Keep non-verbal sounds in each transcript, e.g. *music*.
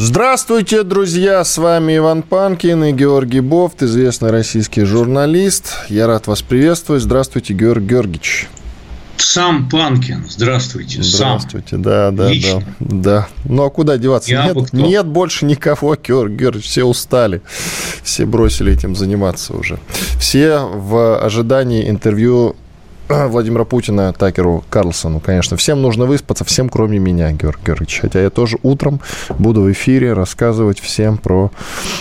Здравствуйте, друзья! С вами Иван Панкин и Георгий Бофт, известный российский журналист. Я рад вас приветствовать. Здравствуйте, Георгий Георгиевич. Сам Панкин, здравствуйте. Здравствуйте, сам. да, да, Лично. да, да. Ну а куда деваться? Я нет, нет больше никого, *laughs* Георгий Георгиевич, все устали, все бросили этим заниматься уже. Все в ожидании интервью *clears throat* Владимира Путина Такеру Карлсону, конечно. Всем нужно выспаться, всем, кроме меня, Георгий Георгиевич. Хотя я тоже утром буду в эфире рассказывать всем про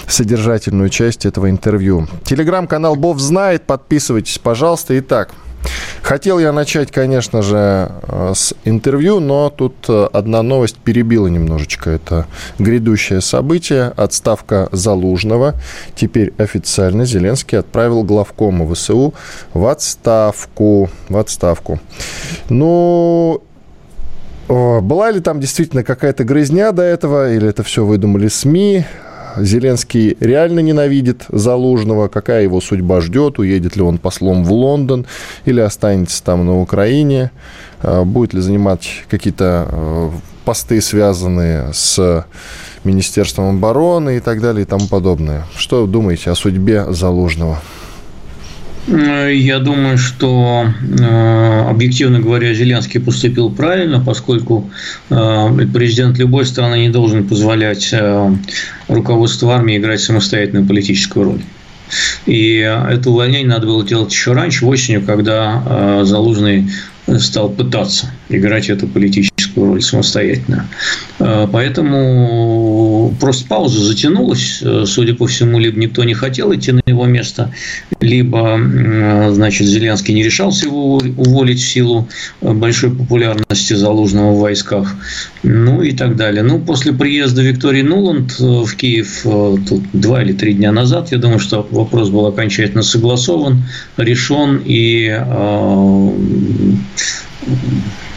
содержательную часть этого интервью. Телеграм-канал Бов знает, подписывайтесь, пожалуйста. Итак, Хотел я начать, конечно же, э, с интервью, но тут э, одна новость перебила немножечко это грядущее событие. Отставка Залужного. Теперь официально Зеленский отправил главкома ВСУ в отставку. В отставку. Ну, была ли там действительно какая-то грызня до этого, или это все выдумали СМИ? Зеленский реально ненавидит Залужного, какая его судьба ждет, уедет ли он послом в Лондон или останется там на Украине, а, будет ли занимать какие-то а, посты, связанные с Министерством обороны и так далее и тому подобное. Что думаете о судьбе Залужного? Я думаю, что, э, объективно говоря, Зеленский поступил правильно, поскольку э, президент любой страны не должен позволять э, руководству армии играть самостоятельную политическую роль. И это увольнение надо было делать еще раньше, осенью, когда Залужный стал пытаться играть эту политическую роль самостоятельно. Э, поэтому просто пауза затянулась. Э, судя по всему, либо никто не хотел идти на его место, либо, значит, Зеленский не решался его уволить в силу большой популярности Залужного в войсках, ну и так далее. Ну, после приезда Виктории Нуланд э, в Киев тут два или три дня назад, я думаю, что вопрос был окончательно согласован, решен и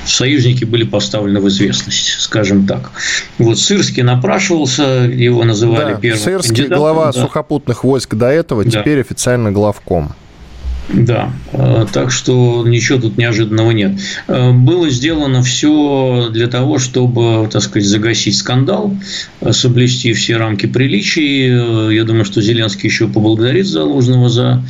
союзники были поставлены в известность, скажем так. Вот Сырский напрашивался, его называли да, первым Сырский кандидатом, глава да. сухопутных войск до этого, да. теперь официально главком. Да, э, так что ничего тут неожиданного нет. Э, было сделано все для того, чтобы, так сказать, загасить скандал, э, соблюсти все рамки приличий. Я думаю, что Зеленский еще поблагодарит Залужного за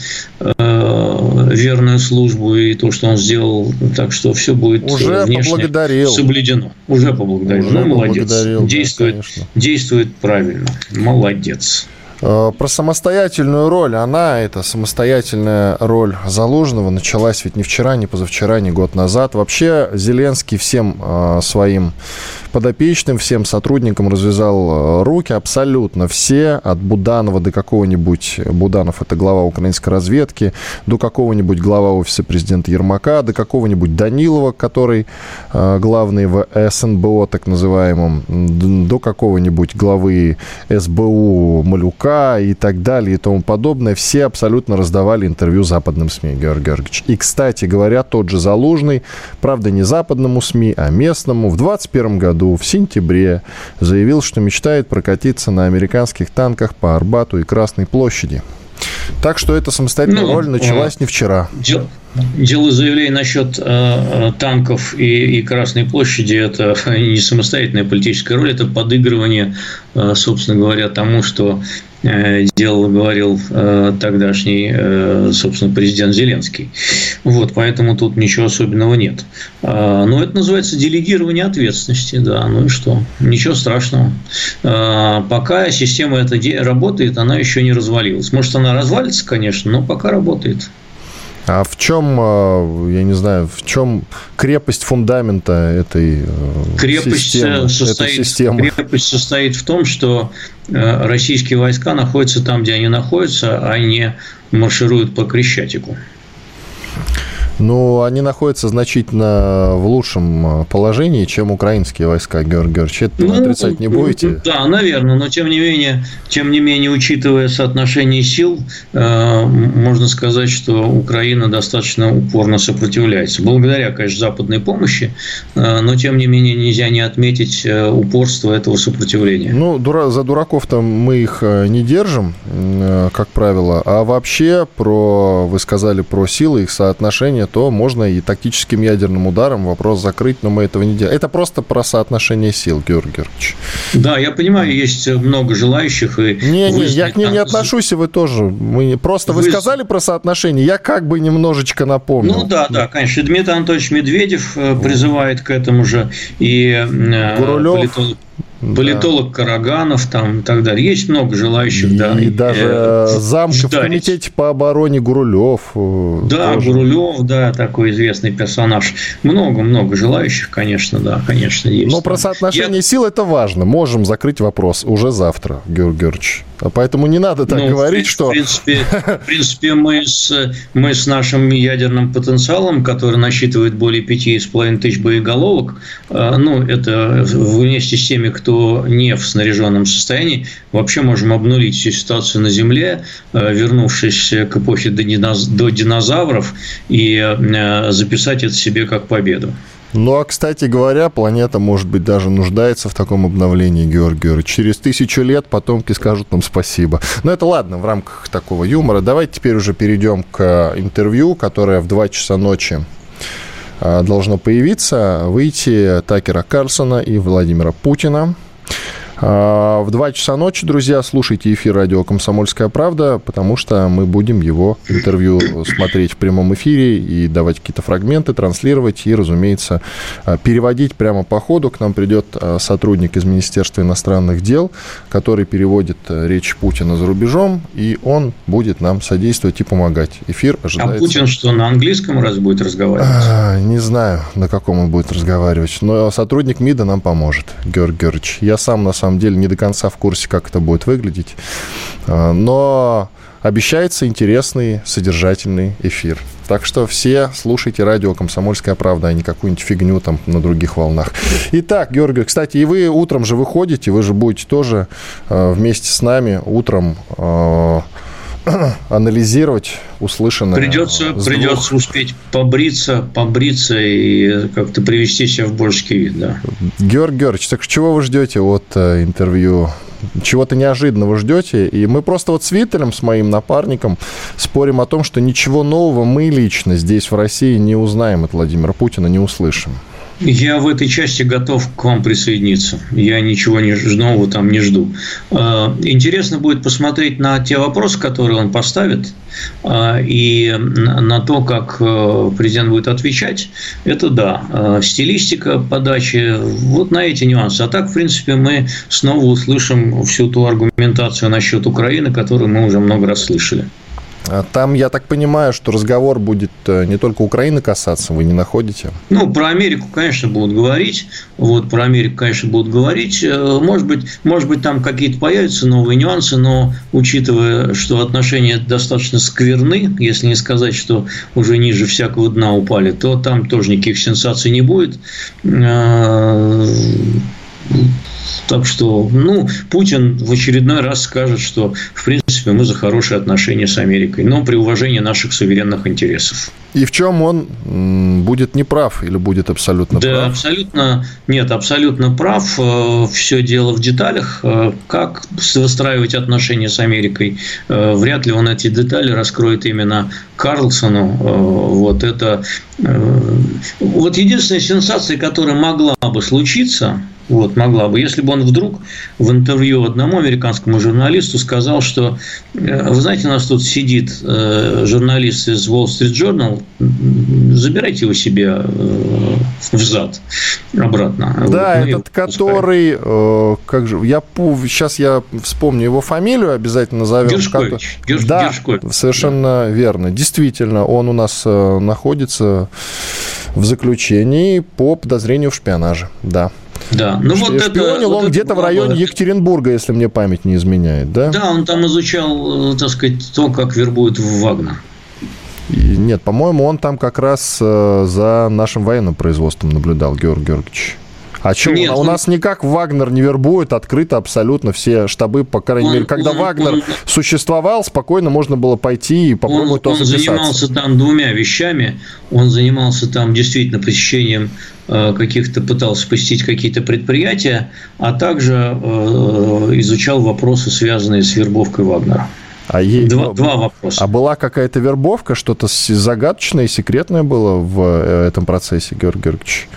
верную службу и то, что он сделал. Так что все будет Уже поблагодарил. соблюдено. Уже поблагодарил. Уже ну, молодец. Действует, да, действует правильно. Молодец. Э, про самостоятельную роль. Она, это самостоятельная роль Залужного, началась ведь не вчера, не позавчера, не год назад. Вообще Зеленский всем э, своим подопечным, всем сотрудникам развязал э, руки абсолютно все, от Буданова до какого-нибудь, Буданов это глава украинской разведки, до какого-нибудь глава офиса президента Ермака, до какого-нибудь Данилова, который главный в СНБО, так называемом, до какого-нибудь главы СБУ Малюка, и так далее и тому подобное, все абсолютно раздавали интервью западным СМИ, Георгий Георгиевич. И, кстати говоря, тот же Залужный, правда, не западному СМИ, а местному, в 2021 году, в сентябре, заявил, что мечтает прокатиться на американских танках по Арбату и Красной площади. Так что эта самостоятельная ну, роль началась не вчера. Дел, делаю заявление насчет э, э, танков и, и Красной площади. Это *laughs* не самостоятельная политическая роль, это подыгрывание, э, собственно говоря, тому, что Э, делал, говорил э, тогдашний, э, собственно, президент Зеленский. Вот, поэтому тут ничего особенного нет. А, но это называется делегирование ответственности, да, ну и что? Ничего страшного. А, пока система эта работает, она еще не развалилась. Может, она развалится, конечно, но пока работает. А в чем, э, я не знаю, в чем крепость фундамента этой э, крепость системы? Состоит, этой системы? Крепость состоит в том, что э, российские войска находятся там, где они находятся, а не маршируют по Крещатику. Ну, они находятся значительно в лучшем положении, чем украинские войска, Георгий Георгиевич. Это ну, отрицать не будете? Да, наверное, но тем не менее, тем не менее, учитывая соотношение сил, э, можно сказать, что Украина достаточно упорно сопротивляется. Благодаря, конечно, западной помощи, э, но тем не менее нельзя не отметить э, упорство этого сопротивления. Ну, дура, за дураков-то мы их не держим, как правило, а вообще про, вы сказали про силы, их соотношение, то можно и тактическим ядерным ударом вопрос закрыть, но мы этого не делаем. Это просто про соотношение сил, Георгий Георгиевич. Да, я понимаю, есть много желающих. И не, не, я к ним не отношусь, и вы тоже. Мы просто вы... вы сказали про соотношение, я как бы немножечко напомню. Ну да, да, конечно. Дмитрий Анатольевич Медведев э, призывает к этому же. И э, Гурулев. Политолог Политолог да. Караганов там и так далее. Есть много желающих, и да. И даже э, замка в комитете по обороне Гурулев. Э, да, тоже. Гурулев, да, такой известный персонаж. Много-много желающих, конечно, да, конечно, есть. Но про соотношение Я... сил это важно. Можем закрыть вопрос уже завтра, Георгий Георгиевич. Поэтому не надо так ну, говорить, в что... В принципе, в принципе мы, с, мы с нашим ядерным потенциалом, который насчитывает более 5,5 тысяч боеголовок, э, ну, это вместе с теми, кто не в снаряженном состоянии, вообще можем обнулить всю ситуацию на Земле, э, вернувшись к эпохе до динозавров, и э, записать это себе как победу. Ну, а, кстати говоря, планета, может быть, даже нуждается в таком обновлении, Георгий Георгиевич. Через тысячу лет потомки скажут нам спасибо. Но это ладно, в рамках такого юмора. Давайте теперь уже перейдем к интервью, которое в 2 часа ночи а, должно появиться, выйти Такера Карлсона и Владимира Путина. А, в 2 часа ночи, друзья, слушайте эфир радио «Комсомольская правда», потому что мы будем его интервью смотреть в прямом эфире и давать какие-то фрагменты, транслировать и, разумеется, а, переводить прямо по ходу. К нам придет а, сотрудник из Министерства иностранных дел, который переводит речь Путина за рубежом, и он будет нам содействовать и помогать. Эфир ожидается... А Путин что, на английском раз будет разговаривать? А, не знаю, на каком он будет разговаривать, но сотрудник МИДа нам поможет, Георгий Георгиевич. Я сам, на самом самом деле не до конца в курсе, как это будет выглядеть. А, но обещается интересный, содержательный эфир. Так что все слушайте радио «Комсомольская правда», а не какую-нибудь фигню там на других волнах. Итак, Георгий, кстати, и вы утром же выходите, вы же будете тоже э, вместе с нами утром э, *clears throat* анализировать услышанное. Придется, придется успеть побриться, побриться и как-то привести себя в божеский вид, да. Георгий Георгиевич, так чего вы ждете от э, интервью? Чего-то неожиданного ждете? И мы просто вот с Виттелем, с моим напарником, спорим о том, что ничего нового мы лично здесь, в России, не узнаем от Владимира Путина, не услышим. Я в этой части готов к вам присоединиться. Я ничего не, нового там не жду. А, интересно будет посмотреть на те вопросы, которые он поставит, а, и на то, как э, президент будет отвечать. Это да. А, стилистика подачи, вот на эти нюансы. А так, в принципе, мы снова услышим всю ту аргументацию насчет Украины, которую мы уже много раз слышали. А там, я так понимаю, что разговор будет э, не только Украины касаться, вы не находите? Ну, про Америку, конечно, будут говорить. Вот, про Америку, конечно, будут говорить. Э, может быть, может быть там какие-то появятся новые нюансы, но учитывая, что отношения достаточно скверны, если не сказать, что уже ниже всякого дна упали, то там тоже никаких сенсаций не будет. Э, так что, ну, Путин в очередной раз скажет, что, в принципе, мы за хорошие отношения с Америкой, но при уважении наших суверенных интересов. И в чем он будет неправ или будет абсолютно да, прав? Да, абсолютно нет, абсолютно прав. Э, Все дело в деталях. Э, как выстраивать отношения с Америкой? Э, вряд ли он эти детали раскроет именно Карлсону. Вот это вот единственная сенсация, которая могла бы случиться, вот, могла бы. Если бы он вдруг в интервью одному американскому журналисту сказал, что, э, вы знаете, у нас тут сидит э, журналист из Wall Street Journal, забирайте его себе э, в зад обратно. Да, вот, этот, который, как же, я сейчас я вспомню его фамилию, обязательно назовем. Гершкович. Герш, да, Гершкович. совершенно да. верно. Действительно, он у нас находится в заключении по подозрению в шпионаже. Да. Да, ну вот это... он вот где-то в районе Екатеринбурга, если мне память не изменяет, да? Да, он там изучал, э, так сказать, то, как вербуют в Вагнер. И, нет, по-моему, он там как раз э, за нашим военным производством наблюдал, Георгий Георгиевич. А что, Нет, у, он... нас никак Вагнер не вербует, открыто абсолютно все штабы, по крайней он, мере, когда он, Вагнер он... существовал, спокойно можно было пойти и попробовать он, Он занимался там двумя вещами. Он занимался там действительно посещением э, каких-то, пытался посетить какие-то предприятия, а также э, изучал вопросы, связанные с вербовкой Вагнера. А ей... два, два вопроса. А была какая-то вербовка, что-то загадочное и секретное было в э, этом процессе, Георгий Георгиевич?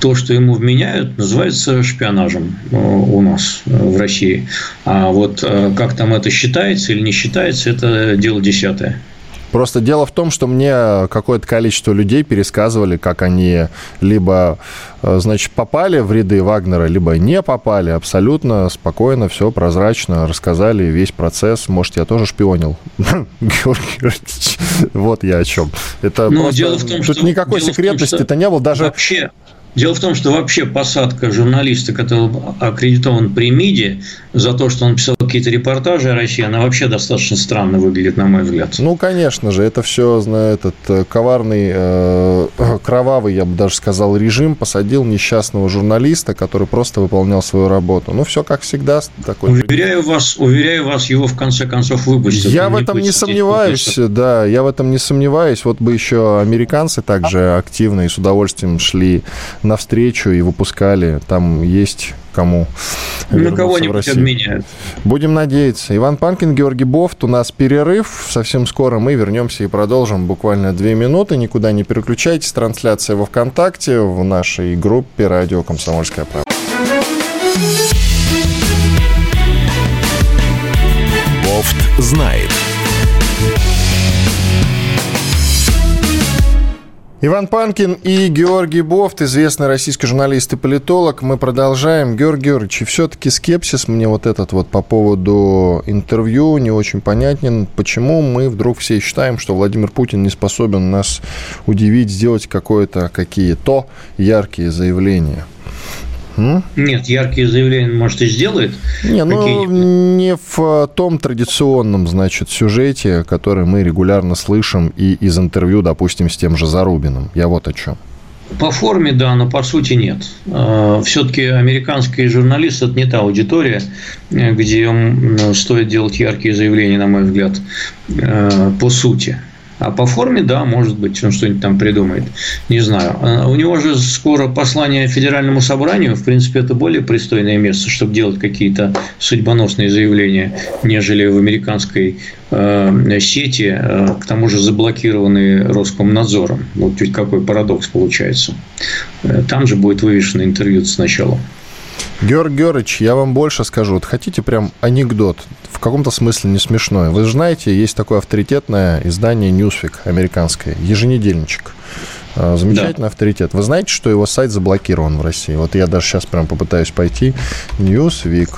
То, что ему вменяют, называется шпионажем э, у нас э, в России. А вот э, как там это считается или не считается, это дело десятое. Просто дело в том, что мне какое-то количество людей пересказывали, как они либо, значит, попали в ряды Вагнера, либо не попали. Абсолютно спокойно, все прозрачно рассказали весь процесс. Может, я тоже шпионил. *laughs* Вот я о чем. Это ну, просто... Тут никакой секретности-то не было. Даже вообще Дело в том, что вообще посадка журналиста, который аккредитован при МИДе, за то, что он писал какие-то репортажи о России, она вообще достаточно странно выглядит, на мой взгляд. Ну, конечно же, это все, этот э, коварный, э, *clears throat* кровавый, я бы даже сказал, режим посадил несчастного журналиста, который просто выполнял свою работу. Ну, все как всегда. Такой... Уверяю вас, уверяю вас, его в конце концов выпустят. Я в этом не сомневаюсь, да, я в этом не сомневаюсь. Вот бы еще американцы также активно и с удовольствием шли навстречу и выпускали. Там есть кому На кого-нибудь обменяют. Будем надеяться. Иван Панкин, Георгий Бофт. У нас перерыв. Совсем скоро мы вернемся и продолжим. Буквально две минуты. Никуда не переключайтесь. Трансляция во ВКонтакте в нашей группе «Радио Комсомольская правда». Бофт знает. Иван Панкин и Георгий Бофт, известный российский журналист и политолог. Мы продолжаем. Георгий Георгиевич, все-таки скепсис мне вот этот вот по поводу интервью не очень понятен. Почему мы вдруг все считаем, что Владимир Путин не способен нас удивить, сделать какое-то какие-то яркие заявления? Нет, яркие заявления, может, и сделает. Не, ну, не в том традиционном, значит, сюжете, который мы регулярно слышим и из интервью, допустим, с тем же Зарубиным. Я вот о чем. По форме, да, но по сути нет. А, Все-таки американский журналист – это не та аудитория, где стоит делать яркие заявления, на мой взгляд, э, по сути. А по форме, да, может быть, он что-нибудь там придумает. Не знаю. А у него же скоро послание Федеральному собранию. В принципе, это более пристойное место, чтобы делать какие-то судьбоносные заявления, нежели в американской э, сети, э, к тому же заблокированные Роскомнадзором. Вот ведь какой парадокс получается. Э, там же будет вывешено интервью сначала. Георг Георгиевич, я вам больше скажу. Вот хотите прям анекдот, в каком-то смысле не смешной. Вы же знаете, есть такое авторитетное издание Newsweek американское, еженедельничек. А, замечательный да. авторитет. Вы знаете, что его сайт заблокирован в России? Вот я даже сейчас прям попытаюсь пойти. Newsweek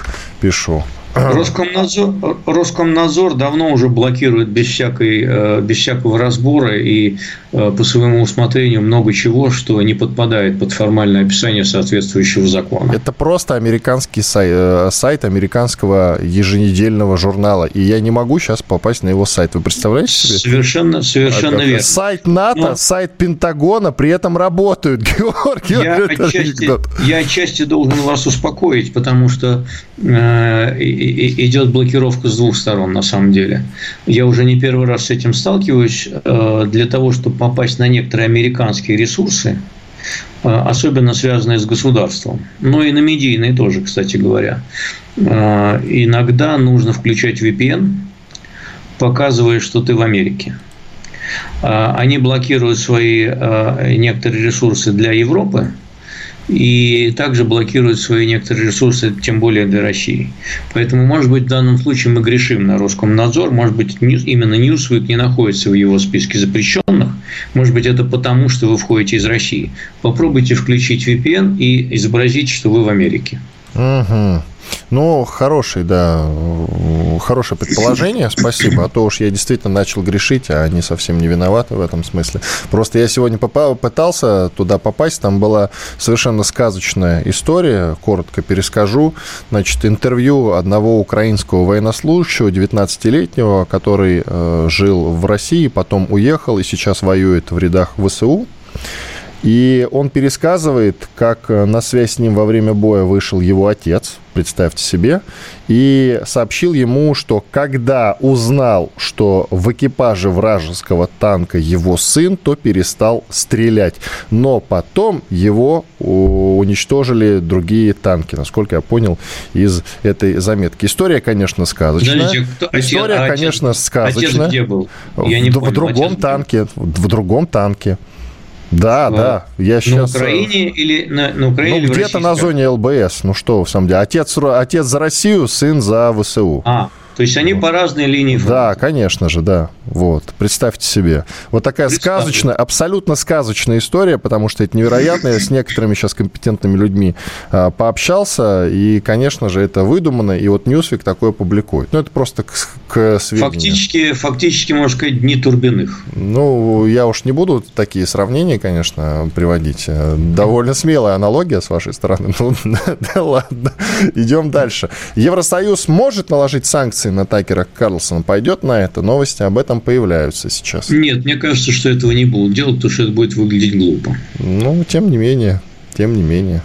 пишу. Роскомнадзор, Роскомнадзор давно уже блокирует без, всякой, э, без всякого разбора и по своему усмотрению много чего, что не подпадает под формальное описание соответствующего закона. Это просто американский сайт, э, сайт американского еженедельного журнала, и я не могу сейчас попасть на его сайт. Вы представляете себе? Совершенно, совершенно верно. Сайт НАТО, Но... сайт Пентагона при этом работают. *laughs* Георгий, я отчасти, я отчасти должен вас успокоить, потому что э, идет блокировка с двух сторон, на самом деле. Я уже не первый раз с этим сталкиваюсь. Э, для того, чтобы попасть на некоторые американские ресурсы, э, особенно связанные с государством, но и на медийные тоже, кстати говоря, э, иногда нужно включать VPN, показывая, что ты в Америке. Они блокируют свои некоторые ресурсы для Европы – и также блокирует свои некоторые ресурсы, тем более для России. Поэтому, может быть, в данном случае мы грешим на Роскомнадзор, может быть, именно Newsweek не находится в его списке запрещенных, может быть, это потому, что вы входите из России. Попробуйте включить VPN и изобразить, что вы в Америке. Угу. Ну, хороший, да, хорошее предположение, спасибо. А то уж я действительно начал грешить, а они совсем не виноваты в этом смысле. Просто я сегодня попал, пытался туда попасть, там была совершенно сказочная история, коротко перескажу. Значит, интервью одного украинского военнослужащего, 19-летнего, который э, жил в России, потом уехал и сейчас воюет в рядах ВСУ. И он пересказывает, как э, на связь с ним во время боя вышел его отец, представьте себе, и сообщил ему, что когда узнал, что в экипаже вражеского танка его сын, то перестал стрелять. Но потом его уничтожили другие танки, насколько я понял из этой заметки. История, конечно, сказочная. Подождите, кто, История, отец, конечно, сказочная. Отец где был? Я не в, понял, в другом танке. В другом танке. Да, вот. да. Я сейчас... На Украине или на, на Украине? Ну, где-то на зоне ЛБС. Ну что, в самом деле. Отец, отец за Россию, сын за ВСУ. А, то есть они по разной линии фронта. Да, конечно же, да. Вот, представьте себе. Вот такая сказочная, абсолютно сказочная история, потому что это невероятно. Я с некоторыми сейчас компетентными людьми а, пообщался, и, конечно же, это выдумано, и вот Ньюсвик такое публикует. Ну, это просто к, сведению. Фактически, фактически, можно сказать, дни Турбиных. Ну, я уж не буду такие сравнения, конечно, приводить. Довольно смелая аналогия с вашей стороны. Ну, *laughs* да ладно. Идем дальше. Евросоюз может наложить санкции санкции на Такера Карлсона пойдет на это? Новости об этом появляются сейчас. Нет, мне кажется, что этого не будут делать, потому что это будет выглядеть глупо. Ну, тем не менее, тем не менее.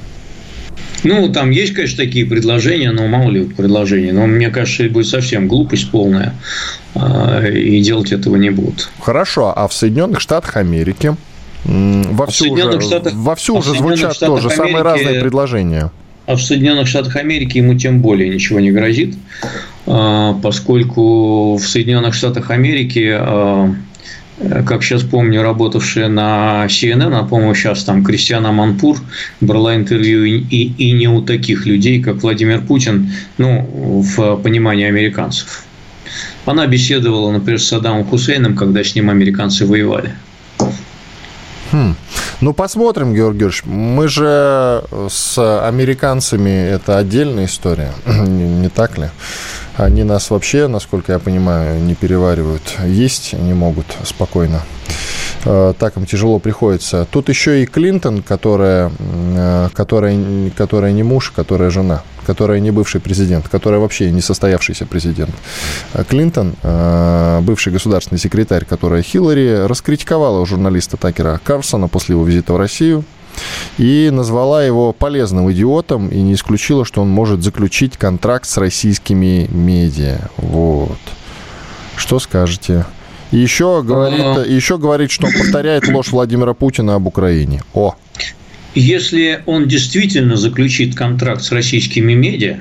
Ну, там есть, конечно, такие предложения, но мало ли предложений. Но мне кажется, это будет совсем глупость полная, а, и делать этого не будут. Хорошо, а в Соединенных Штатах Америки вовсю, а уже, Штатах, вовсю а уже звучат тоже Америки, самые разные предложения. А в Соединенных Штатах Америки ему тем более ничего не грозит. А, поскольку в Соединенных Штатах Америки, а, как сейчас помню, работавшая на CNN, а, по-моему, сейчас там Кристиана Манпур брала интервью и, и не у таких людей, как Владимир Путин, ну, в понимании американцев. Она беседовала, например, с Саддамом Хусейном, когда с ним американцы воевали. Хм. Ну, посмотрим, Георгий Георгиевич. Мы же с американцами это отдельная история, *clears throat* не, не так ли? Они нас вообще, насколько я понимаю, не переваривают. Есть не могут спокойно. Э, так им тяжело приходится. Тут еще и Клинтон, которая, э, которая, которая не муж, которая жена, которая не бывший президент, которая вообще не состоявшийся президент. Э, Клинтон, бывший государственный секретарь, которая Хиллари, раскритиковала журналиста Такера Карсона после его визита в Россию и назвала его полезным идиотом и не исключила, что он может заключить контракт с российскими медиа. Вот. Что скажете? И еще говорит, еще говорит, что он повторяет ложь Владимира Путина об Украине. О! Если он действительно заключит контракт с российскими медиа,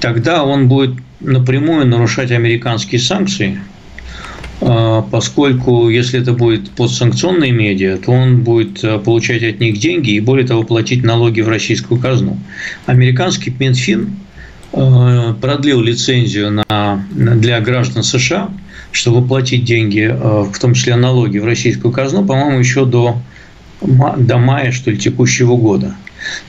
тогда он будет напрямую нарушать американские санкции – а, поскольку если это будет подсанкционные медиа, то он будет э, получать от них деньги и, более того, платить налоги в российскую казну. Американский Минфин э, продлил лицензию на, для граждан США, чтобы платить деньги, э, в том числе налоги в российскую казну, по-моему, еще до, до мая, что ли, текущего года.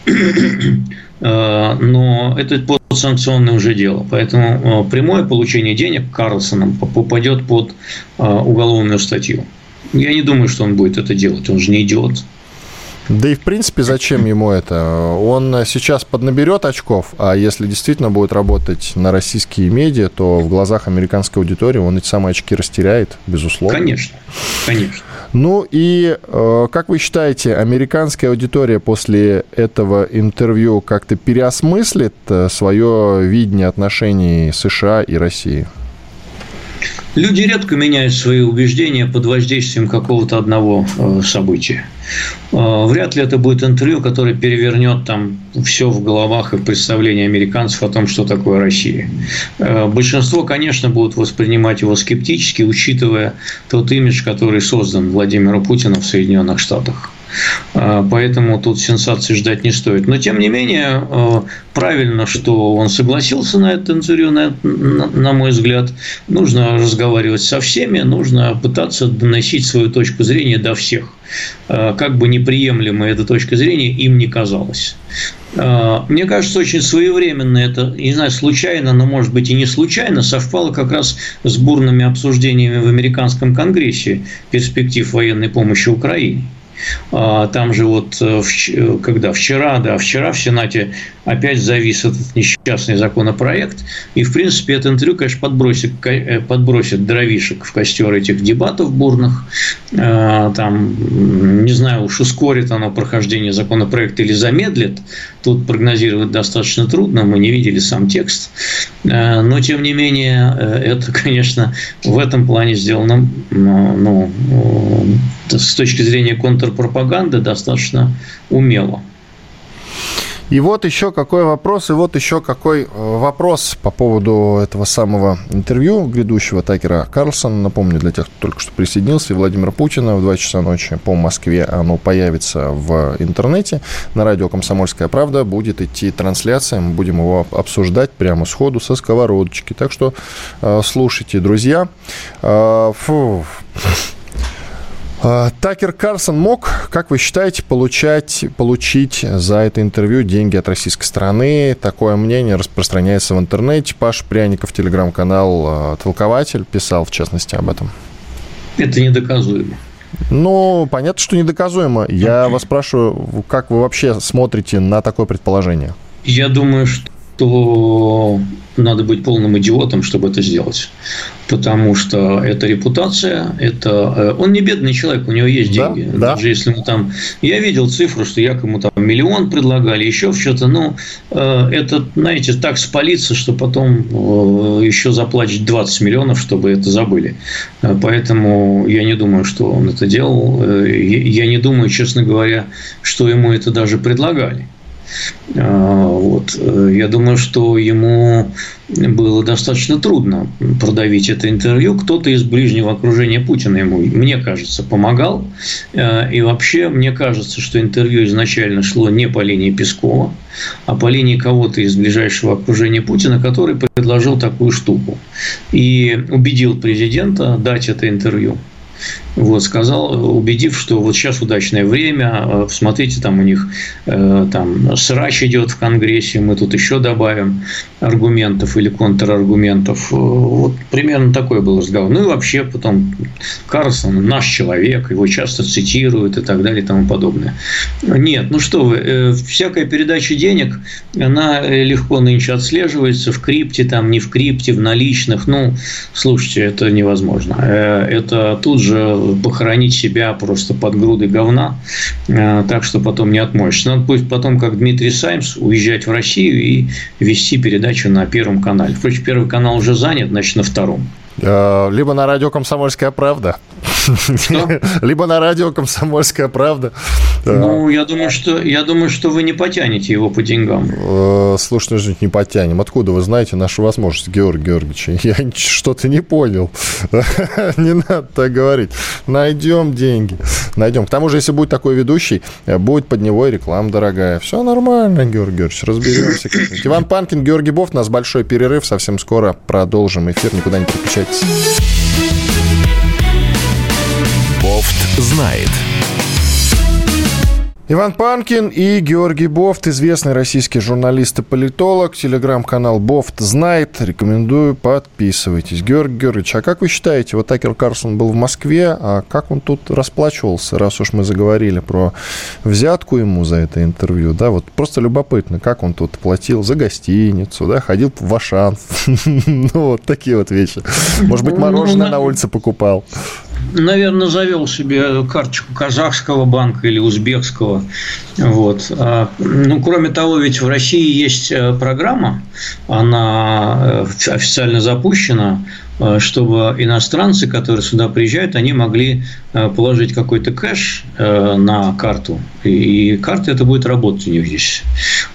*clears throat* Но это санкционное уже дело. Поэтому э, прямое получение денег Карлсоном попадет под э, уголовную статью. Я не думаю, что он будет это делать. Он же не идиот. Да и в принципе, зачем ему это? Он сейчас поднаберет очков, а если действительно будет работать на российские медиа, то в глазах американской аудитории он эти самые очки растеряет, безусловно. Конечно, конечно. Ну и, э, как вы считаете, американская аудитория после этого интервью как-то переосмыслит э, свое видение отношений США и России? Люди редко меняют свои убеждения под воздействием какого-то одного э, события. Э, вряд ли это будет интервью, которое перевернет там все в головах и представлении американцев о том, что такое Россия. Э, большинство, конечно, будут воспринимать его скептически, учитывая тот имидж, который создан Владимиром Путиным в Соединенных Штатах. А, поэтому тут сенсации ждать не стоит. Но, тем не менее, а, правильно, что он согласился на это интервью, на, на мой взгляд. Нужно разговаривать со всеми, нужно пытаться доносить свою точку зрения до всех. А, как бы неприемлемой эта точка зрения им не казалась. Мне кажется, очень своевременно это, не знаю, случайно, но может быть и не случайно, совпало как раз с бурными обсуждениями в американском конгрессе перспектив военной помощи Украине. А, там же вот э, когда вчера, да, вчера в Сенате опять завис этот несчастный законопроект. И, в принципе, это интервью, конечно, подбросит, э, подбросит дровишек в костер этих дебатов бурных. А, там, не знаю, уж ускорит оно прохождение законопроекта или замедлит. Тут прогнозировать достаточно трудно, мы не видели сам текст. А, но, тем не менее, э, это, конечно, в этом плане сделано ну, с точки зрения контрпропаганды достаточно умело. И вот еще какой вопрос, и вот еще какой э, вопрос по поводу этого самого интервью грядущего Такера Карлсона. Напомню для тех, кто только что присоединился, Владимира Путина в 2 часа ночи по Москве оно появится в интернете. На радио «Комсомольская правда» будет идти трансляция, мы будем его обсуждать прямо сходу со сковородочки. Так что э, слушайте, друзья. Э, фу. А, Такер Карсон мог, как вы считаете, получать, получить за это интервью деньги от российской стороны? Такое мнение распространяется в интернете. Паш Пряников, телеграм-канал а, «Толкователь», писал, в частности, об этом. Это недоказуемо. Ну, понятно, что недоказуемо. Я вас спрашиваю, как вы вообще смотрите на такое предположение? Я думаю, что то надо быть полным идиотом, чтобы это сделать. Потому что это репутация, это... Э, он не бедный человек, у него есть деньги. Да, Даже да. если ему там... Я видел цифру, что якобы там миллион предлагали, еще что-то. Ну, э, это, знаете, так спалиться, что потом э, еще заплатить 20 миллионов, чтобы это забыли. Поэтому я не думаю, что он это делал. Я не думаю, честно говоря, что ему это даже предлагали. А, вот. Я думаю, что ему было достаточно трудно продавить это интервью. Кто-то из ближнего окружения Путина ему, мне кажется, помогал. А, и вообще, мне кажется, что интервью изначально шло не по линии Пескова, а по линии кого-то из ближайшего окружения Путина, который предложил такую штуку. И убедил президента дать это интервью. Вот, сказал, убедив, что вот сейчас удачное время, э, посмотрите, там у них э, там срач идет в Конгрессе, мы тут еще добавим аргументов или контраргументов. Э, вот примерно такой был разговор. Ну и вообще потом Карлсон наш человек, его часто цитируют и так далее и тому подобное. Нет, ну что вы, всякая передача денег, она легко нынче отслеживается в крипте, там не в крипте, в наличных. Ну, слушайте, это невозможно. Это тут же похоронить себя просто под грудой говна, э, так что потом не отмоешься. Надо будет потом, как Дмитрий Саймс, уезжать в Россию и вести передачу на Первом канале. Впрочем, Первый канал уже занят, значит, на втором. Э, либо на радио «Комсомольская правда». *laughs* Либо на радио «Комсомольская правда». Ну, я думаю, что, я думаю, что вы не потянете его по деньгам. Э, слушай, ну, не потянем. Откуда вы знаете нашу возможность, Георгий Георгиевич? *laughs* Я что-то не понял. *laughs* Не надо так говорить. Найдем деньги. Найдем. К тому же, если будет такой ведущий, э, будет под него и реклама дорогая. Все нормально, Георгий Георгиевич, разберемся. Иван Панкин, Георгий Бов. У нас большой перерыв. Совсем скоро продолжим эфир. Никуда не переключайтесь. Знает. Иван Панкин и Георгий Бофт, известный российский журналист и политолог. Телеграм-канал Бофт знает. Рекомендую, подписывайтесь. Георгий Георгиевич, а как вы считаете, вот Такер Карсон был в Москве, а как он тут расплачивался, раз уж мы заговорили про взятку ему за это интервью, да, вот просто любопытно, как он тут платил за гостиницу, да, ходил в Ашан, *laughs* ну, вот такие вот вещи. Может быть, ну, мороженое на улице покупал наверное, завел себе карточку казахского банка или узбекского. Вот. А, ну, кроме того, ведь в России есть э, программа, она э, официально запущена, Э, чтобы иностранцы, которые сюда приезжают, они могли положить какой-то кэш на карту, и карта это будет работать у них здесь.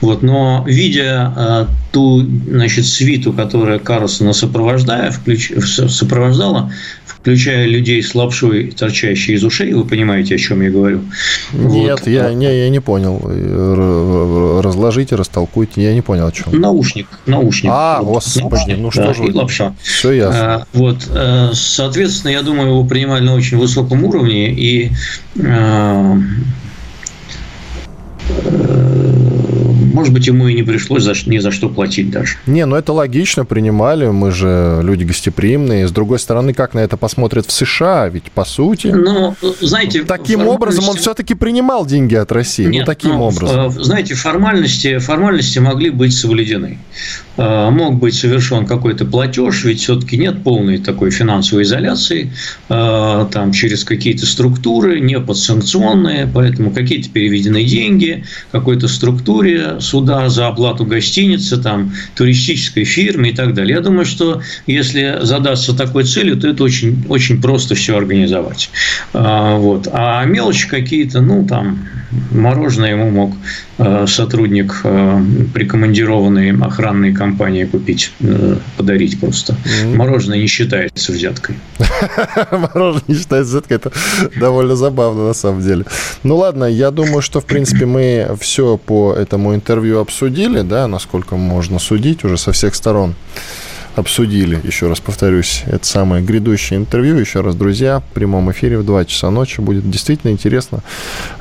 Вот. Но видя ту значит, свиту, которая Карлсона сопровождая, включ... сопровождала, включая людей с лапшой, торчащей из ушей, вы понимаете, о чем я говорю? Нет, вот. я, не, я не понял. Разложите, растолкуйте, я не понял, о чем. Наушник, наушник. А, вот, господи, наушник, ну что да, же. И лапша. Все ясно. Вот, э, соответственно, я думаю, его принимали на очень высоком уровне, и э, может быть, ему и не пришлось за, ни за что платить даже. Не, ну это логично, принимали, мы же люди гостеприимные. С другой стороны, как на это посмотрят в США? Ведь, по сути... Ну, знаете... Таким образом он все-таки принимал деньги от России. Ну, Нет, ну, таким ну, образом. Знаете, формальности, формальности могли быть соблюдены. Э, мог быть совершен какой-то платеж, ведь все-таки нет полной такой финансовой изоляции, э, там через какие-то структуры, не подсанкционные, поэтому какие-то переведены деньги какой-то структуре суда за оплату гостиницы, там, туристической фирме и так далее. Я думаю, что если задаться такой целью, то это очень, очень просто все организовать. Э, вот. А мелочи какие-то, ну, там, мороженое ему мог сотрудник прикомандированной охранной компании купить, э, подарить просто. Mm-hmm. Мороженое не считается взяткой. *laughs* Мороженое не считается взяткой, это довольно забавно на самом деле. Ну ладно, я думаю, что в принципе мы все по этому интервью обсудили, да, насколько можно судить уже со всех сторон обсудили, еще раз повторюсь, это самое грядущее интервью. Еще раз, друзья, в прямом эфире в 2 часа ночи. Будет действительно интересно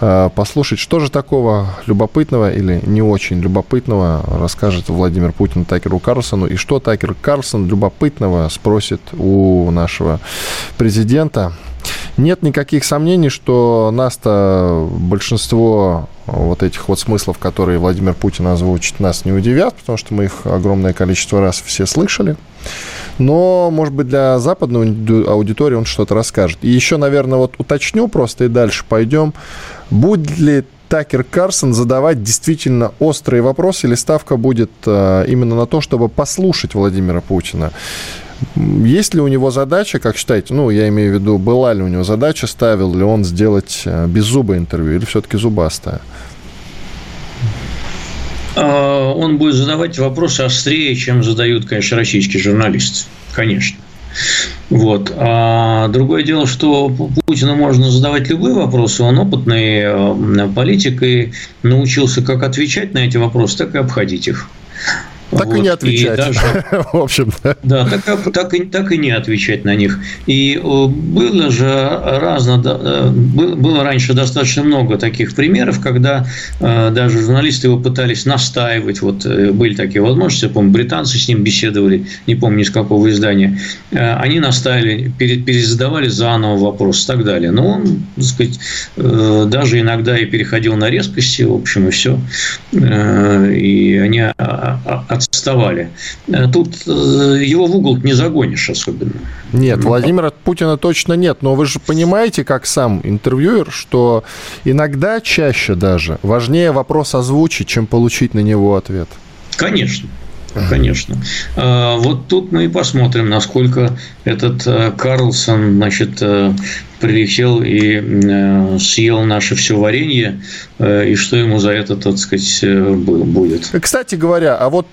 э, послушать, что же такого любопытного или не очень любопытного расскажет Владимир Путин Такеру Карлсону, и что Такер Карлсон любопытного спросит у нашего президента. Нет никаких сомнений, что нас-то большинство вот этих вот смыслов, которые Владимир Путин озвучит, нас не удивят, потому что мы их огромное количество раз все слышали. Но, может быть, для западной аудитории он что-то расскажет. И еще, наверное, вот уточню просто и дальше пойдем. Будет ли Такер Карсон задавать действительно острые вопросы, или ставка будет э, именно на то, чтобы послушать Владимира Путина? Есть ли у него задача, как считаете, ну, я имею в виду, была ли у него задача, ставил ли он сделать э, беззубое интервью или все-таки зубастое? А, он будет задавать вопросы острее, чем задают, конечно, российские журналисты. Конечно. Вот. А другое дело, что Путину можно задавать любые вопросы. Он опытный э, политик и научился как отвечать на эти вопросы, так и обходить их. Так вот. и не отвечать. И даже, *laughs* в общем да. Да, так, так, и, так и не отвечать на них. И э, было же разно, э, было раньше достаточно много таких примеров, когда э, даже журналисты его пытались настаивать. Вот были такие возможности, я помню, британцы с ним беседовали, не помню из какого издания. Они настаивали, перезадавали заново вопрос и так далее. Но он, так сказать, даже иногда и переходил на резкости, в общем, и все. И они отставали. Э, тут э, его в угол не загонишь особенно. Нет, Владимира Путина точно нет. Но вы же понимаете, как сам интервьюер, что иногда, чаще даже, важнее вопрос озвучить, чем получить на него ответ. Конечно. Конечно. А, вот тут мы и посмотрим, насколько этот э, Карлсон, значит, прилетел и э, съел наше все варенье, э, и что ему за это, так сказать, э, будет. Кстати говоря, а вот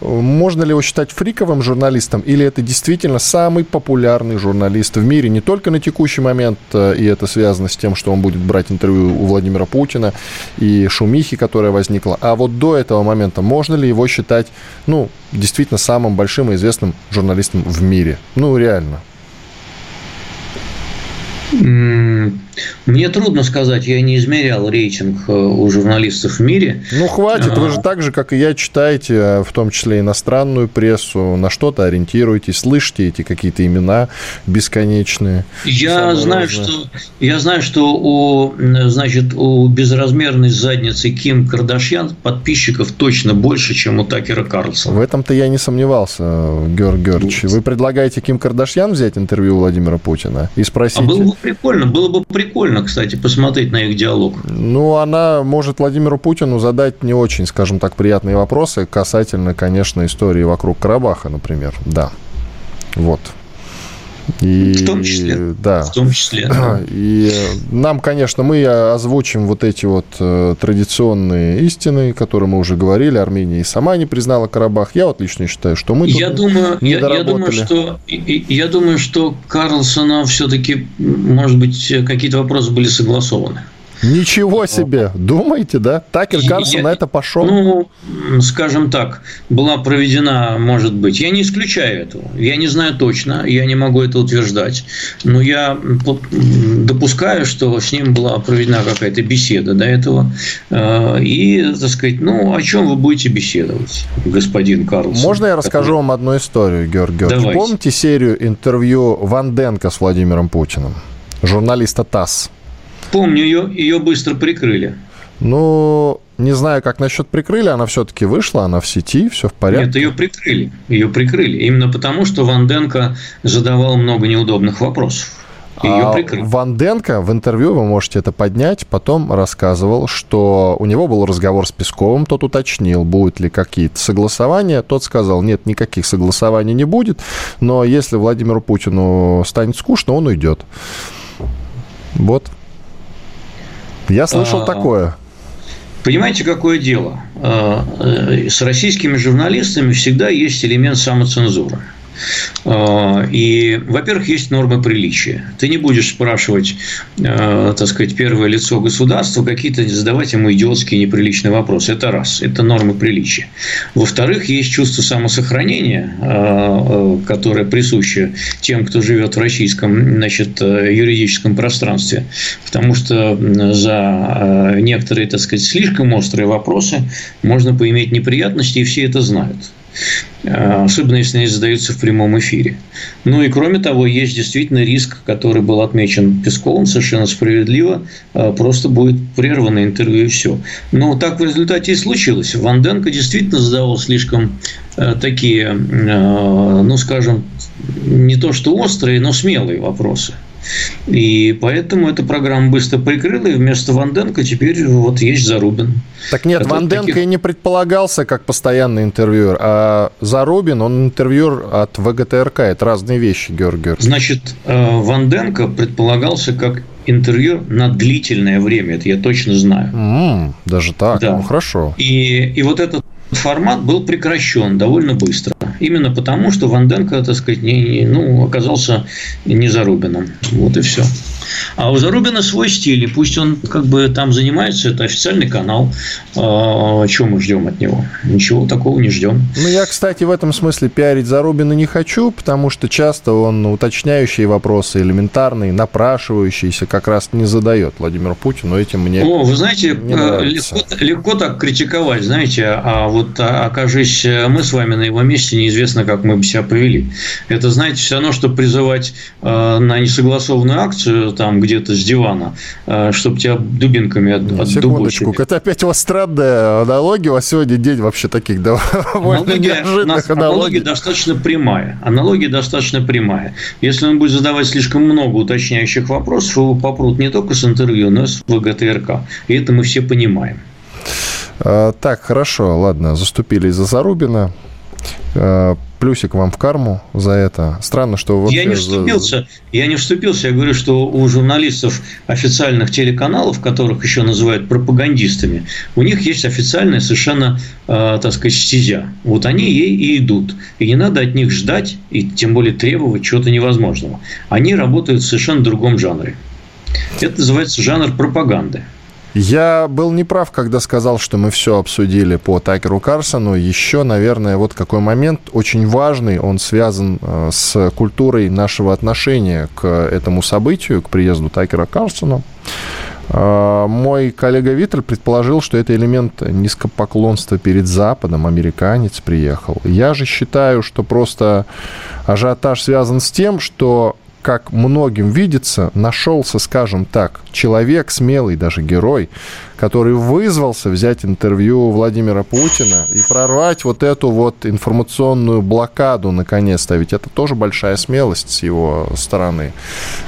можно ли его считать фриковым журналистом, или это действительно самый популярный журналист в мире, не только на текущий момент, и это связано с тем, что он будет брать интервью у Владимира Путина и шумихи, которая возникла, а вот до этого момента можно ли его считать, ну, действительно самым большим и известным журналистом в мире? Ну, реально. mm, Мне трудно сказать, я не измерял рейтинг э, у журналистов в мире. Ну, хватит, вы же так же, как и я, читаете, э, в том числе иностранную прессу, на что-то ориентируетесь, слышите эти какие-то имена бесконечные. Я знаю, что, я знаю, что у, значит, у безразмерной задницы Ким Кардашьян подписчиков точно больше, чем у Такера Карлсона. В этом-то я не сомневался, Георг Георгиевич. Вы предлагаете Ким Кардашьян взять интервью Владимира Путина и спросить... А было бы прикольно, было бы прикольно, кстати, посмотреть на их диалог. Ну, она может Владимиру Путину задать не очень, скажем так, приятные вопросы касательно, конечно, истории вокруг Карабаха, например. Да. Вот. И, в том числе. Да. В том числе. *clears throat* И нам, конечно, мы озвучим вот эти вот э, традиционные истины, которые мы уже говорили. Армения и сама не признала Карабах. Я вот лично считаю, что мы я думаю, не я, я думаю, что я думаю, что Карлсона все-таки, может быть, какие-то вопросы были согласованы. Ничего себе! Думаете, да? Такер Карлсон на это пошел? Ну, скажем так, была проведена, может быть, я не исключаю этого, я не знаю точно, я не могу это утверждать, но я допускаю, что с ним была проведена какая-то беседа до этого, э, и, так сказать, ну, о чем вы будете беседовать, господин Карлсон? Можно я расскажу вам одну историю, Георгий Георгиевич? Давайте. Помните серию интервью Ванденко с Владимиром Путиным? Журналиста ТАСС. Помню ее, ее быстро прикрыли. Ну, не знаю, как насчет прикрыли, она все-таки вышла, она в сети, все в порядке. Нет, ее прикрыли. Ее прикрыли. Именно потому, что Ванденко задавал много неудобных вопросов. Ее а Ванденко в интервью, вы можете это поднять, потом рассказывал, что у него был разговор с Песковым, тот уточнил, будут ли какие-то согласования. Тот сказал, нет, никаких согласований не будет, но если Владимиру Путину станет скучно, он уйдет. Вот. Я слышал а, такое. Понимаете, какое дело? А, э, с российскими журналистами всегда есть элемент самоцензуры. А, и, во-первых, есть нормы приличия. Ты не будешь спрашивать, а, так сказать, первое лицо государства, какие-то задавать ему идиотские неприличные вопросы. Это раз. Это нормы приличия. Во-вторых, есть чувство самосохранения, а, которое присуще тем, кто живет в российском значит, юридическом пространстве. Потому что за некоторые, так сказать, слишком острые вопросы можно поиметь неприятности, и все это знают. Э, особенно если они задаются в прямом эфире. Ну и кроме того, есть действительно риск, который был отмечен Песковым совершенно справедливо, э, просто будет прервано интервью и все. Но так в результате и случилось. Ванденко действительно задавал слишком э, такие, ну скажем, не то что острые, но смелые вопросы. И поэтому эта программа быстро прикрыла, и вместо Ванденко теперь вот есть Зарубин. Так нет, Это Ванденко таких... и не предполагался как постоянный интервьюер, а Зарубин, он интервьюер от ВГТРК. Это разные вещи, Георгий Значит, э, Ванденко предполагался как интервью на длительное время, это я точно знаю. Mm, даже так, да. ну хорошо. И, и вот этот формат был прекращен довольно быстро. Именно потому, что Ванденко, так сказать, не, ну, оказался не Зарубиным. Вот и все. А у Зарубина свой стиль, и пусть он как бы там занимается, это официальный канал. А, чего мы ждем от него? Ничего такого не ждем. Ну, я, кстати, в этом смысле пиарить Зарубина не хочу, потому что часто он уточняющие вопросы, элементарные, напрашивающиеся, как раз не задает Владимир Путин, но этим мне О, вы знаете, э, легко, легко так критиковать, знаете, а вот а, окажись мы с вами на его месте, неизвестно, как мы бы себя повели. Это, знаете, все равно, что призывать э, на несогласованную акцию там где-то с дивана, э, чтобы тебя дубинками от, от Секундочку, это опять у вас странная аналогия, у вас сегодня день вообще таких довольно аналогия, неожиданных аналогий. Аналогия достаточно прямая. Аналогия достаточно прямая. Если он будет задавать слишком много уточняющих вопросов, его попрут не только с интервью, но и с ВГТРК. И это мы все понимаем. А, так, хорошо, ладно, заступили из-за Зарубина. А, плюсик вам в карму за это. Странно, что вообще... Я не вступился, я не вступился. Я говорю, что у журналистов официальных телеканалов, которых еще называют пропагандистами, у них есть официальная совершенно, э, так сказать, стезя. Вот они ей и идут. И не надо от них ждать, и тем более требовать чего-то невозможного. Они работают в совершенно другом жанре. Это называется жанр пропаганды. Я был неправ, когда сказал, что мы все обсудили по Такеру Карсону. Еще, наверное, вот какой момент очень важный, он связан э, с культурой нашего отношения к этому событию, к приезду Такера Карсона. Э, мой коллега Виттель предположил, что это элемент низкопоклонства перед Западом, американец приехал. Я же считаю, что просто ажиотаж связан с тем, что как многим видится, нашелся, скажем так, человек, смелый даже герой, который вызвался взять интервью Владимира Путина и прорвать вот эту вот информационную блокаду наконец-то. Ведь это тоже большая смелость с его стороны.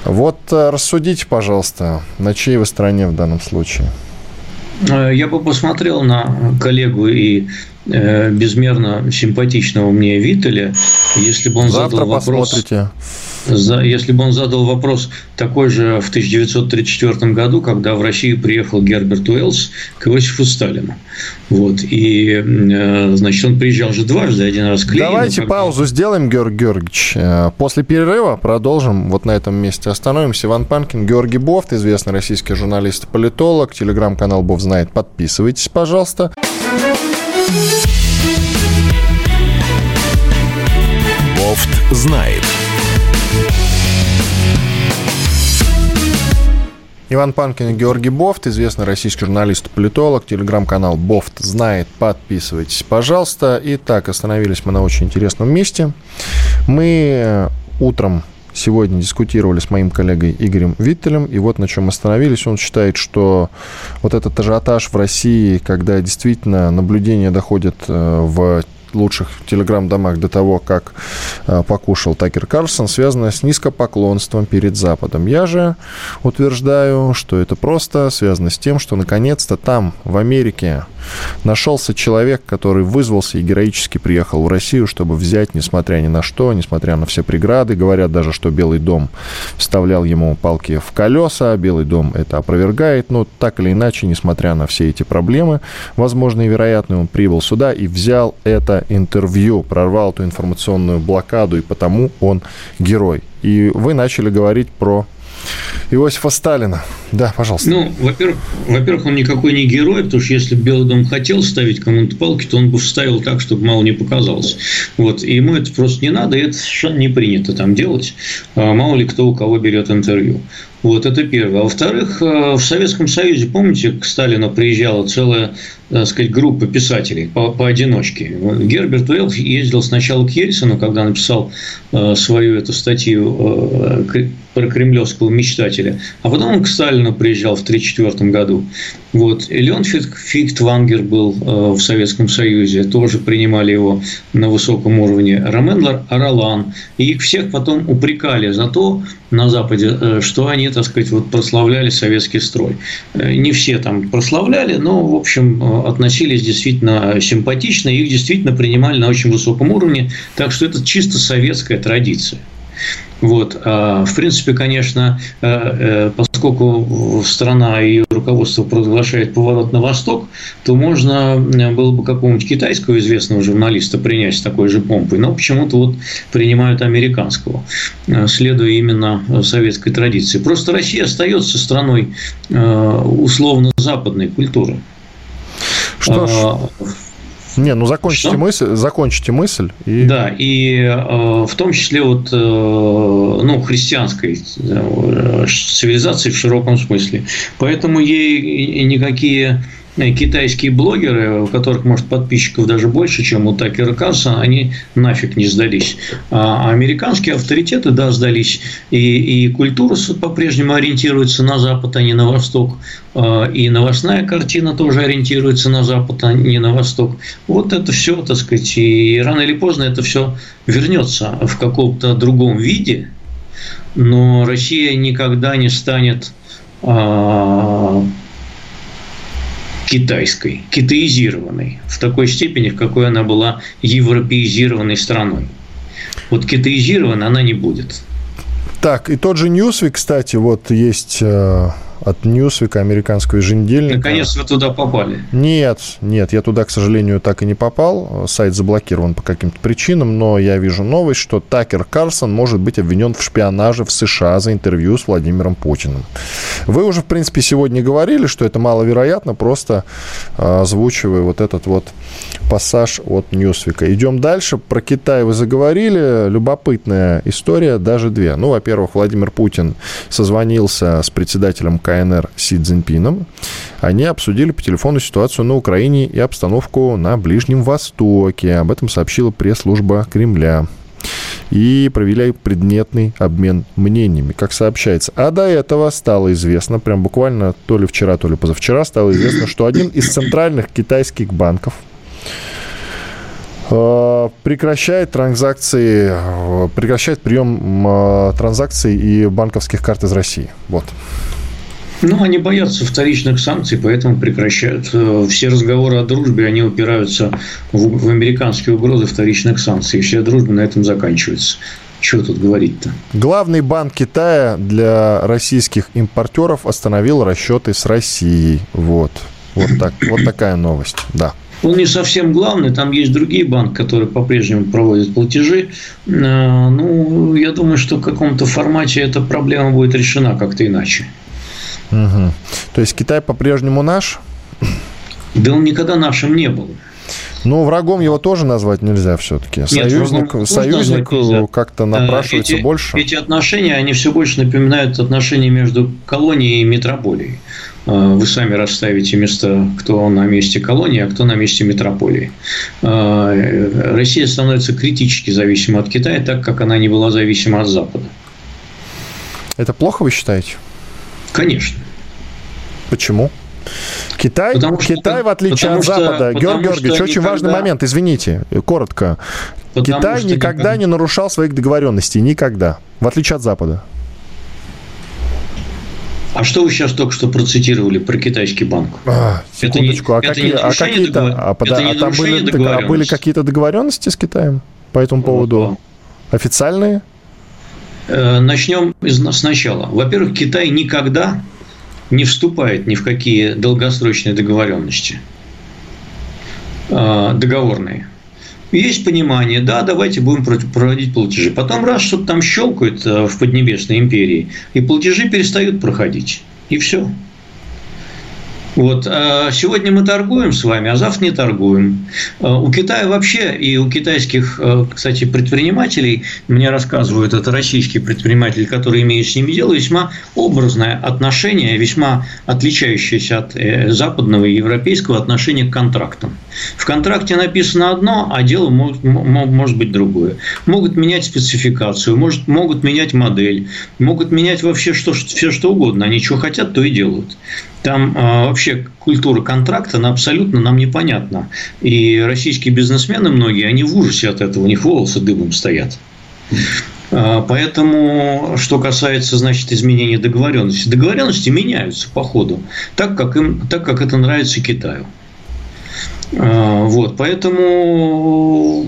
Вот э, рассудите, пожалуйста, на чьей вы стороне в данном случае? Э, я бы посмотрел на коллегу и э, безмерно симпатичного мне Виталя, если бы он Завтра задал вопрос... Посмотрите если бы он задал вопрос такой же в 1934 году, когда в Россию приехал Герберт Уэллс к Иосифу Сталину. Вот. И, э, значит, он приезжал же дважды, один раз к Ленину. Давайте когда... паузу сделаем, Георгий Георгиевич. Э, после перерыва продолжим. Вот на этом месте остановимся. Иван Панкин, Георгий Бофт, известный российский журналист и политолог. Телеграм-канал Бов знает. Подписывайтесь, пожалуйста. Бофт знает. Иван Панкин и Георгий Бофт, известный российский журналист и политолог, телеграм-канал Бофт знает, подписывайтесь, пожалуйста. Итак, остановились мы на очень интересном месте. Мы э, утром сегодня дискутировали с моим коллегой Игорем Виттелем, и вот на чем остановились. Он считает, что вот этот ажиотаж в России, когда действительно наблюдения доходят э, в лучших телеграм-домах до того, как э, покушал Такер Карлсон, связано с низкопоклонством перед Западом. Я же утверждаю, что это просто связано с тем, что наконец-то там, в Америке, нашелся человек, который вызвался и героически приехал в Россию, чтобы взять, несмотря ни на что, несмотря на все преграды. Говорят даже, что Белый дом вставлял ему палки в колеса, Белый дом это опровергает, но так или иначе, несмотря на все эти проблемы, возможно и вероятно, он прибыл сюда и взял это интервью, прорвал эту информационную блокаду, и потому он герой. И вы начали говорить про Иосифа Сталина. Да, пожалуйста. Ну, во-первых, во-первых, он никакой не герой, потому что если бы Белый дом хотел ставить кому-то палки, то он бы вставил так, чтобы мало не показалось. Вот. И ему это просто не надо, и это совершенно не принято там делать. А мало ли кто у кого берет интервью. Вот это первое. А во-вторых, э, в Советском Союзе, помните, к Сталину приезжала целая, так сказать, группа писателей по поодиночке. Герберт Уэлл ездил сначала к Ельцину, когда написал э, свою эту статью э, про кремлевского мечтателя, а потом он к Сталину приезжал в 1934 году. Вот. И Леон Фихтвангер был в Советском Союзе, тоже принимали его на высоком уровне. Ромен Ролан. И их всех потом упрекали за то на Западе, что они так сказать, вот прославляли советский строй. Э, не все там прославляли, но, в общем, э, относились действительно симпатично, их действительно принимали на очень высоком уровне, так что это чисто советская традиция. Вот. А, в принципе, конечно, э, э, поскольку страна и руководство провозглашает поворот на восток, то можно э, было бы какого-нибудь китайского известного журналиста принять с такой же помпой, но почему-то вот принимают американского, следуя именно советской традиции. Просто Россия остается страной условно западной культуры. Что ж, а, не, ну закончите Что? мысль, закончите мысль. И... Да, и э, в том числе вот, э, ну, христианской э, цивилизации в широком смысле. Поэтому ей никакие Э, китайские блогеры, у которых, может, подписчиков даже больше, чем у Такера Карлсона, они нафиг не сдались. А американские авторитеты, да, сдались. И, и культура по-прежнему ориентируется на Запад, а не на Восток. А, и новостная картина тоже ориентируется на Запад, а не на Восток. Вот это все, так сказать, и рано или поздно это все вернется в каком-то другом виде, но Россия никогда не станет а, китайской, китаизированной, в такой степени, в какой она была европеизированной страной. Вот китаизированной она не будет. Так, и тот же Newsweek, кстати, вот есть э, от Ньюсвика, американского еженедельника. Наконец вы туда попали? Нет, нет, я туда, к сожалению, так и не попал. Сайт заблокирован по каким-то причинам, но я вижу новость, что Такер Карлсон может быть обвинен в шпионаже в США за интервью с Владимиром Путиным. Вы уже, в принципе, сегодня говорили, что это маловероятно, просто а, озвучивая вот этот вот пассаж от Ньюсвика. Идем дальше. Про Китай вы заговорили. Любопытная история, даже две. Ну, во-первых, Владимир Путин созвонился с председателем КНР Си Цзиньпином. Они обсудили по телефону ситуацию на Украине и обстановку на Ближнем Востоке. Об этом сообщила пресс-служба Кремля и провели предметный обмен мнениями, как сообщается. А до этого стало известно, прям буквально то ли вчера, то ли позавчера, стало известно, что один из центральных китайских банков э, прекращает транзакции, э, прекращает прием э, транзакций и банковских карт из России. Вот. Ну, они боятся вторичных санкций, поэтому прекращают. Э, все разговоры о дружбе, они упираются в, в американские угрозы вторичных санкций. И вся дружба на этом заканчивается. Чего тут говорить-то? Главный банк Китая для российских импортеров остановил расчеты с Россией. Вот. Вот, так, вот такая новость, да. Он не совсем главный, там есть другие банки, которые по-прежнему проводят платежи. Э, ну, я думаю, что в каком-то формате эта проблема будет решена как-то иначе. Угу. То есть Китай по-прежнему наш? Да он никогда нашим не был. Ну, врагом его тоже назвать нельзя все-таки. Союзник, Нет, союзник как-то напрашивается эти, больше. Эти отношения, они все больше напоминают отношения между колонией и метрополией. Э, вы сами расставите места, кто на месте колонии, а кто на месте метрополии. Э, Россия становится критически зависима от Китая, так как она не была зависима от Запада. Это плохо, вы считаете? Конечно. Почему? Китай, потому что, Китай, в отличие от Запада, что, Георгий Георгиевич, очень никогда... важный момент, извините, коротко. Потому Китай никогда, никогда не нарушал своих договоренностей, никогда, в отличие от Запада. А что вы сейчас только что процитировали про китайский банк? А, секундочку, а какие, а какие там, а, пода, а там были, а были какие-то договоренности с Китаем по этому поводу? Официальные? Э, начнем сначала. Во-первых, Китай никогда не вступает ни в какие долгосрочные договоренности э, договорные. Есть понимание, да, давайте будем проводить платежи. Потом раз что-то там щелкает э, в Поднебесной империи, и платежи перестают проходить. И все. Вот. А сегодня мы торгуем с вами, а завтра не торгуем. А у Китая вообще и у китайских, э, кстати, предпринимателей, мне рассказывают, это российские предприниматели, которые имеют с ними дело, весьма образное отношение, весьма отличающееся от э, западного и европейского отношения к контрактам. В контракте написано одно, а дело может, может быть другое. Могут менять спецификацию, может, могут менять модель, могут менять вообще что, все что угодно. Они что хотят, то и делают. Там э, вообще культура контракта, она абсолютно нам непонятна. И российские бизнесмены многие, они в ужасе от этого, у них волосы дыбом стоят. А, поэтому, что касается, значит, изменения договоренности, договоренности меняются по ходу, так как, им, так как это нравится Китаю. А, вот, поэтому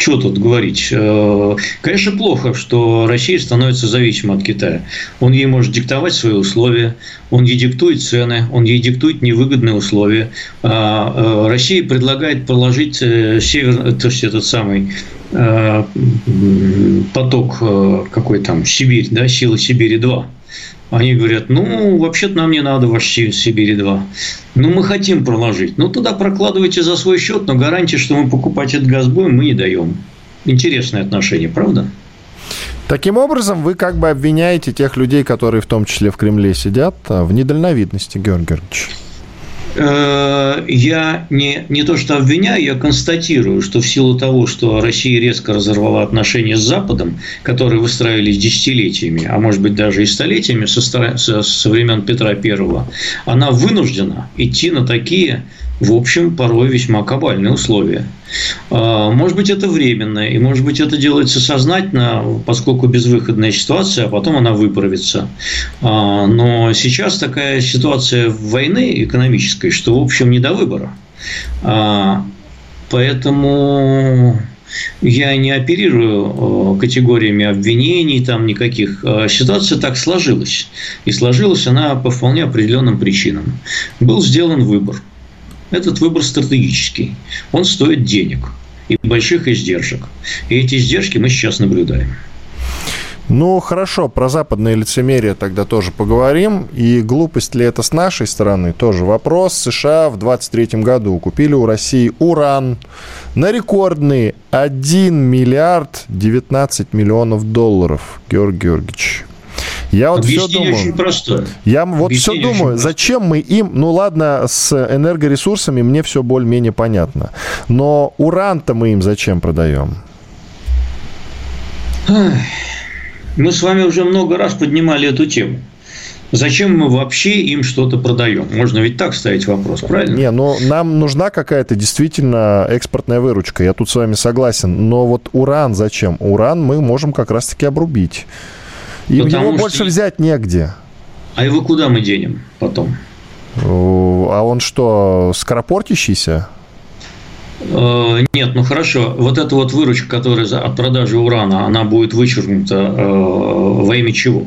что тут говорить? Э, конечно, плохо, что Россия становится зависимой от Китая. Он ей может диктовать свои условия, он ей диктует цены, он ей диктует невыгодные условия. А, э, Россия предлагает положить э, север, то есть этот самый поток какой там Сибирь, да, сила Сибири 2 они говорят, ну, вообще-то нам не надо ваш Сибири-2. Ну, мы хотим проложить. Ну, тогда прокладывайте за свой счет, но гарантии, что мы покупать этот газ будем, мы не даем. Интересное отношение, правда? Таким образом, вы как бы обвиняете тех людей, которые в том числе в Кремле сидят, а, в недальновидности, Георгий Георгиевич. Э, я не, не то что обвиняю, я констатирую, что в силу того, что Россия резко разорвала отношения с Западом, которые выстраивались десятилетиями, а может быть даже и столетиями со, со, со времен Петра I, она вынуждена идти на такие в общем, порой весьма кабальные условия. А, может быть, это временно, и может быть, это делается сознательно, поскольку безвыходная ситуация, а потом она выправится. А, но сейчас такая ситуация войны экономической, что, в общем, не до выбора. А, поэтому я не оперирую категориями обвинений, там никаких. Ситуация так сложилась. И сложилась она по вполне определенным причинам. Был сделан выбор – этот выбор стратегический. Он стоит денег и больших издержек. И эти издержки мы сейчас наблюдаем. Ну, хорошо, про западное лицемерие тогда тоже поговорим. И глупость ли это с нашей стороны? Тоже вопрос. США в 23 году купили у России уран на рекордные 1 миллиард 19 миллионов долларов. Георгий Георгиевич. Я вот все думаю. очень простое. Я вот все думаю, зачем мы им, ну ладно, с энергоресурсами мне все более-менее понятно, но уран-то мы им зачем продаем? Мы с вами уже много раз поднимали эту тему. Зачем мы вообще им что-то продаем? Можно ведь так ставить вопрос, правильно? Не, ну нам нужна какая-то действительно экспортная выручка. Я тут с вами согласен. Но вот уран зачем? Уран мы можем как раз-таки обрубить. И Потому его больше взять негде. А его куда мы денем потом? А он что, скоропортящийся? Э, нет, ну хорошо. Вот эта вот выручка, которая от продажи урана, она будет вычеркнута э, во имя чего?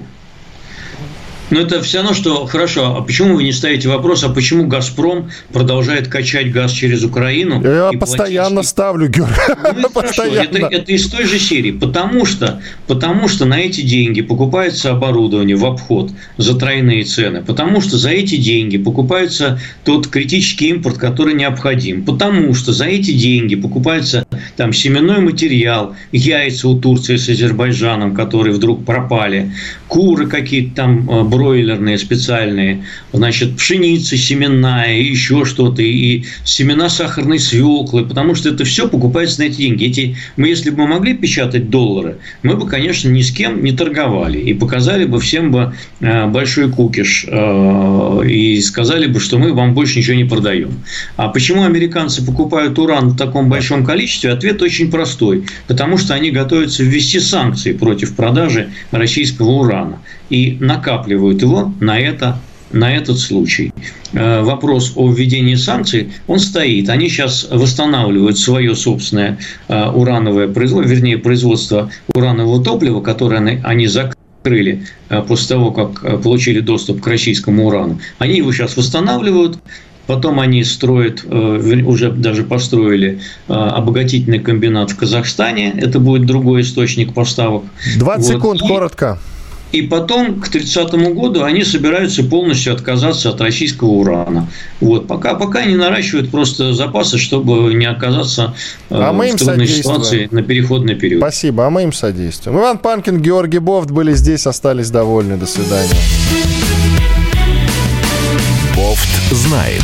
Но это все равно, что хорошо, а почему вы не ставите вопрос, а почему «Газпром» продолжает качать газ через Украину? Я постоянно платить... ставлю, Георгий. Ну, *laughs* постоянно. Это, это из той же серии. Потому что, потому что на эти деньги покупается оборудование в обход за тройные цены. Потому что за эти деньги покупается тот критический импорт, который необходим. Потому что за эти деньги покупается там семенной материал, яйца у Турции с Азербайджаном, которые вдруг пропали, куры какие-то там э, бройлерные специальные, значит, пшеница семенная, и еще что-то, и семена сахарной свеклы, потому что это все покупается на эти деньги. Эти, мы, если бы мы могли печатать доллары, мы бы, конечно, ни с кем не торговали и показали бы всем бы э, большой кукиш э, и сказали бы, что мы вам больше ничего не продаем. А почему американцы покупают уран в таком большом количестве? Ответ очень простой. Потому что они готовятся ввести санкции против продажи российского урана и накапливают его на это на этот случай. Э, вопрос о введении санкций, он стоит. Они сейчас восстанавливают свое собственное э, урановое производство, вернее, производство уранового топлива, которое они закрыли э, после того, как получили доступ к российскому урану. Они его сейчас восстанавливают, Потом они строят, уже даже построили обогатительный комбинат в Казахстане. Это будет другой источник поставок. 20 вот. секунд, И... коротко. И потом к 30 году они собираются полностью отказаться от российского урана. Вот. Пока, пока они наращивают просто запасы, чтобы не оказаться э, а в трудной ситуации на переходный период. Спасибо, а мы им содействуем. Иван Панкин, Георгий Бофт были здесь, остались довольны. До свидания. Бофт знает.